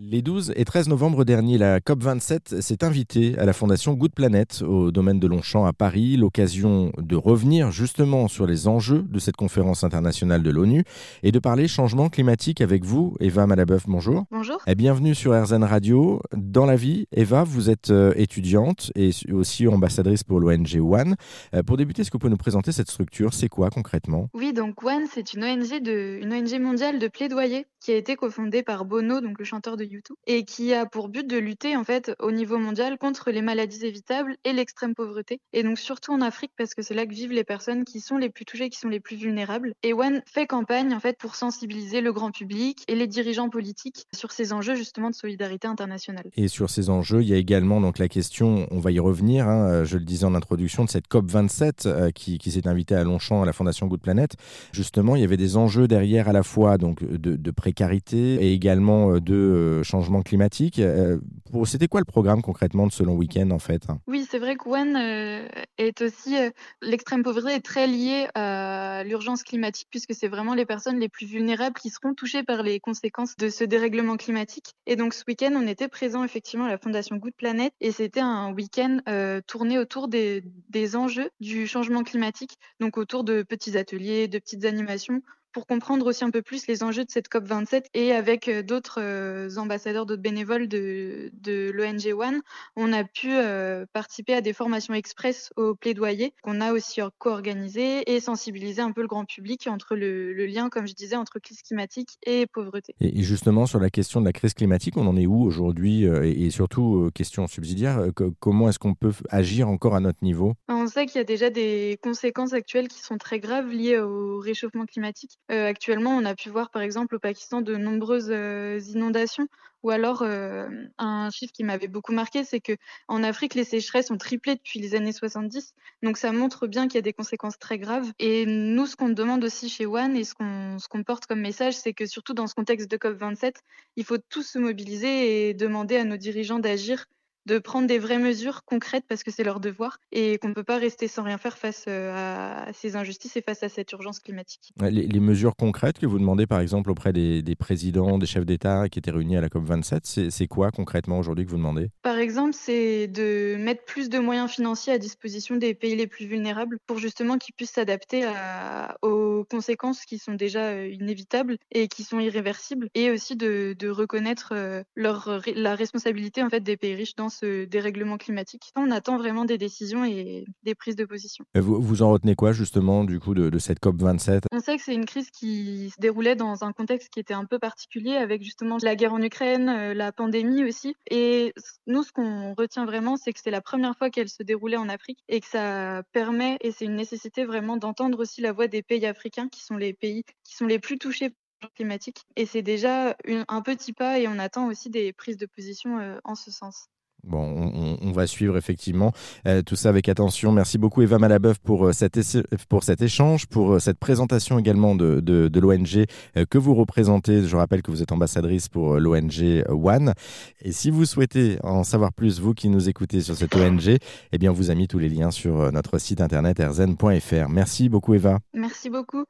Les 12 et 13 novembre dernier, la COP27 s'est invitée à la Fondation Good Planet au domaine de Longchamp à Paris, l'occasion de revenir justement sur les enjeux de cette conférence internationale de l'ONU et de parler changement climatique avec vous, Eva Malabeuf. Bonjour. Bonjour. Et bienvenue sur RZN Radio. Dans la vie, Eva, vous êtes euh, étudiante et aussi ambassadrice pour l'ONG One. Euh, pour débuter, est-ce que vous pouvez nous présenter cette structure? C'est quoi concrètement? Oui, donc One, c'est une ONG, de, une ONG mondiale de plaidoyer qui a été cofondée par Bono, donc le chanteur de YouTube, et qui a pour but de lutter en fait au niveau mondial contre les maladies évitables et l'extrême pauvreté. Et donc surtout en Afrique parce que c'est là que vivent les personnes qui sont les plus touchées, qui sont les plus vulnérables. Et One fait campagne en fait pour sensibiliser le grand public et les dirigeants politiques sur ces enjeux justement de solidarité internationale. Et sur ces enjeux, il y a également donc la question, on va y revenir, hein, euh, je le disais en introduction, de cette COP 27 euh, qui, qui s'est invitée à Longchamp à la Fondation Good Planet. Justement, il y avait des enjeux derrière à la fois donc de, de précarité et également euh, changement climatique. Euh, c'était quoi le programme concrètement de ce long week-end en fait? Oui, c'est vrai que One euh, est aussi euh, l'extrême pauvreté est très liée à l'urgence climatique puisque c'est vraiment les personnes les plus vulnérables qui seront touchées par les conséquences de ce dérèglement climatique. Et donc ce week-end, on était présent effectivement à la Fondation Good Planet et c'était un week-end tourné autour des enjeux du changement climatique, donc autour de petits ateliers, de petites animations pour comprendre aussi un peu plus les enjeux de cette COP27 et avec euh, d'autres euh, ambassadeurs, d'autres bénévoles de, l'ONG One, on a pu euh, participer à des formations express au plaidoyer qu'on a aussi co-organisé et sensibiliser un peu le grand public entre le, lien, comme je disais, entre crise climatique et pauvreté. Et justement, sur la question de la crise climatique, on en est où aujourd'hui et, surtout, question subsidiaire, comment est-ce qu'on peut agir encore à notre niveau? On sait qu'il y a déjà des conséquences actuelles qui sont très graves liées au réchauffement climatique. Euh, actuellement, on a pu voir par exemple au Pakistan de nombreuses euh, inondations ou alors euh, un chiffre qui m'avait beaucoup marqué, c'est que en Afrique, les sécheresses ont triplé depuis les années 70. Donc ça montre bien qu'il y a des conséquences très graves. Et nous, ce qu'on demande aussi chez One et ce qu'on porte comme message, c'est que surtout dans ce contexte de COP27, il faut tous se mobiliser et demander à nos dirigeants d'agir de prendre des vraies mesures concrètes parce que c'est leur devoir et qu'on ne peut pas rester sans rien faire face euh, à ces injustices et face à cette urgence climatique. Les, mesures concrètes que vous demandez par exemple auprès des, présidents, des chefs d'État qui étaient réunis à la COP27, c'est quoi concrètement aujourd'hui que vous demandez? Par exemple, c'est de mettre plus de moyens financiers à disposition des pays les plus vulnérables pour justement qu'ils puissent s'adapter aux conséquences qui sont déjà euh, inévitables et qui sont irréversibles et aussi de, reconnaître euh, leur, la responsabilité en fait des pays riches dans ce dérèglement climatique. On attend vraiment des décisions et des prises de position. vous, vous en retenez quoi justement du coup de, cette COP 27 On sait que c'est une crise qui se déroulait dans un contexte qui était un peu particulier avec justement la guerre en Ukraine, euh, la pandémie aussi. Et nous, ce qu'on retient vraiment, c'est que c'est la première fois qu'elle se déroulait en Afrique et que ça permet, et c'est une nécessité vraiment d'entendre aussi la voix des pays africains qui sont les pays qui sont les plus touchés climatique. Et c'est déjà un petit pas et on attend aussi des prises de position euh, en ce sens. Bon, on, va suivre effectivement euh, tout ça avec attention. Merci beaucoup Eva Malabeuf pour, euh, cet, échange, pour euh, cette présentation également de, de, l'ONG que vous représentez. Je rappelle que vous êtes ambassadrice pour l'ONG One. Et si vous souhaitez en savoir plus, vous qui nous écoutez sur cette ONG, eh bien, on vous a mis tous les liens sur notre site internet erzen.fr. Merci beaucoup Eva. Merci beaucoup.